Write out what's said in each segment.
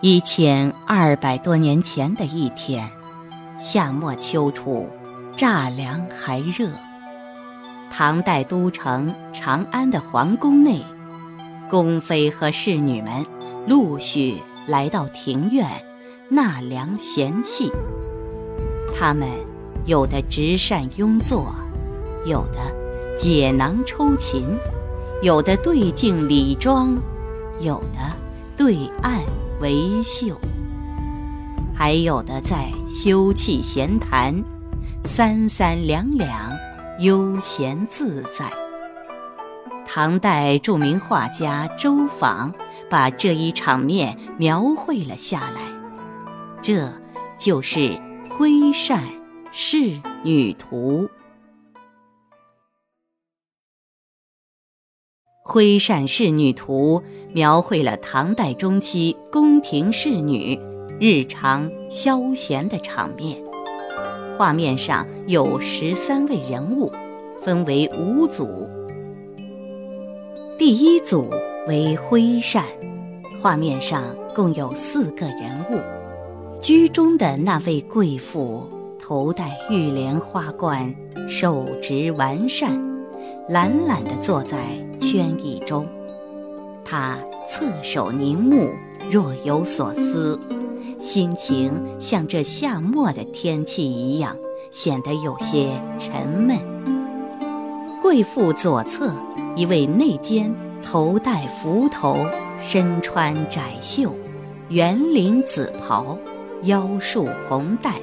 一千二百多年前的一天，夏末秋初，乍凉还热。唐代都城长安的皇宫内，宫妃和侍女们陆续来到庭院纳凉闲憩。他们有的执扇拥坐，有的解囊抽琴，有的对镜理妆，有的对案。为秀，还有的在休憩闲谈，三三两两，悠闲自在。唐代著名画家周昉把这一场面描绘了下来，这就是《挥扇仕女图》。《挥扇仕女图》描绘了唐代中期宫廷侍女日常消闲的场面。画面上有十三位人物，分为五组。第一组为挥扇，画面上共有四个人物。居中的那位贵妇头戴玉莲花冠，手执完扇，懒懒地坐在。圈椅中，他侧首凝目，若有所思，心情像这夏末的天气一样，显得有些沉闷。贵妇左侧一位内监，头戴幞头，身穿窄袖，圆领紫袍，腰束红带，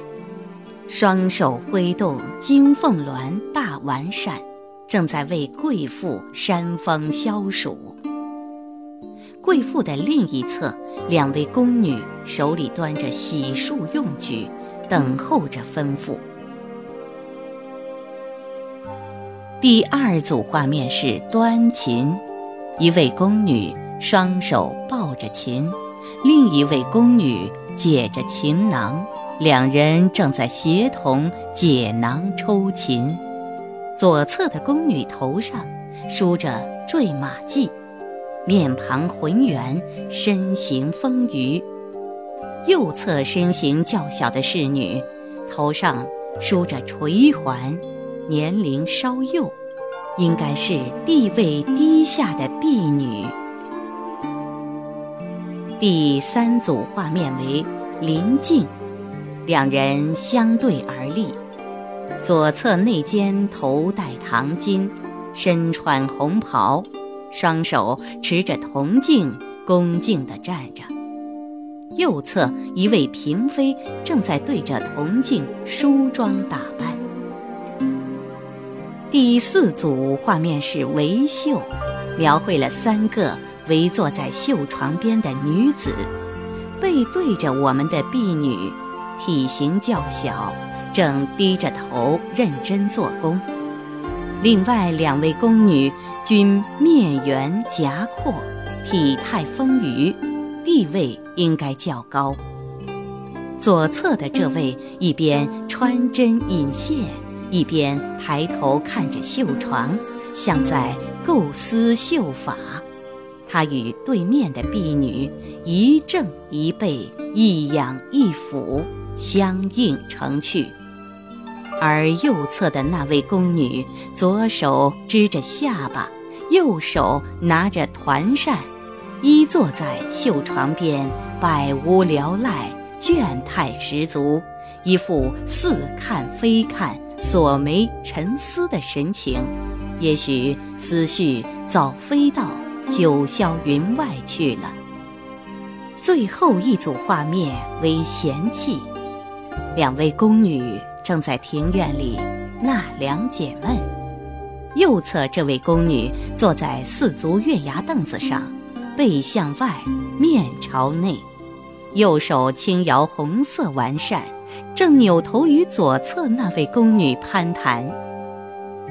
双手挥动金凤鸾大完扇。正在为贵妇扇风消暑。贵妇的另一侧，两位宫女手里端着洗漱用具，等候着吩咐。第二组画面是端琴，一位宫女双手抱着琴，另一位宫女解着琴囊，两人正在协同解囊抽琴。左侧的宫女头上梳着坠马髻，面庞浑圆，身形丰腴；右侧身形较小的侍女头上梳着垂环，年龄稍幼，应该是地位低下的婢女。第三组画面为林静，两人相对而立。左侧内间头戴唐巾，身穿红袍，双手持着铜镜，恭敬地站着。右侧一位嫔妃正在对着铜镜梳妆打扮。第四组画面是围绣，描绘了三个围坐在绣床边的女子，背对着我们的婢女，体型较小。正低着头认真做工，另外两位宫女均面圆颊阔，体态丰腴，地位应该较高。左侧的这位一边穿针引线，一边抬头看着绣床，像在构思绣法。他与对面的婢女一正一背，一仰一俯，相映成趣。而右侧的那位宫女，左手支着下巴，右手拿着团扇，依坐在绣床边，百无聊赖，倦态十足，一副似看非看、锁眉沉思的神情，也许思绪早飞到九霄云外去了。最后一组画面为闲憩，两位宫女。正在庭院里纳凉解闷，右侧这位宫女坐在四足月牙凳子上，背向外，面朝内，右手轻摇红色完扇，正扭头与左侧那位宫女攀谈。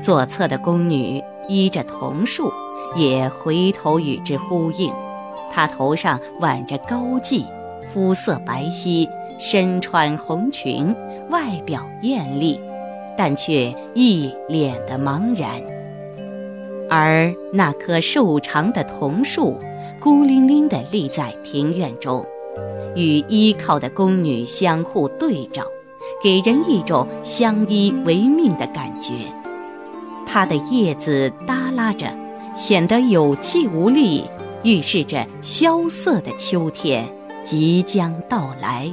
左侧的宫女依着桐树，也回头与之呼应。她头上挽着高髻，肤色白皙。身穿红裙，外表艳丽，但却一脸的茫然。而那棵瘦长的桐树，孤零零地立在庭院中，与依靠的宫女相互对照，给人一种相依为命的感觉。它的叶子耷拉着，显得有气无力，预示着萧瑟的秋天即将到来。